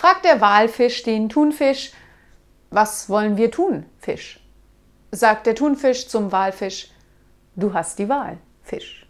fragt der Walfisch den Thunfisch, was wollen wir tun, Fisch? Sagt der Thunfisch zum Walfisch, du hast die Wahl, Fisch.